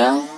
go.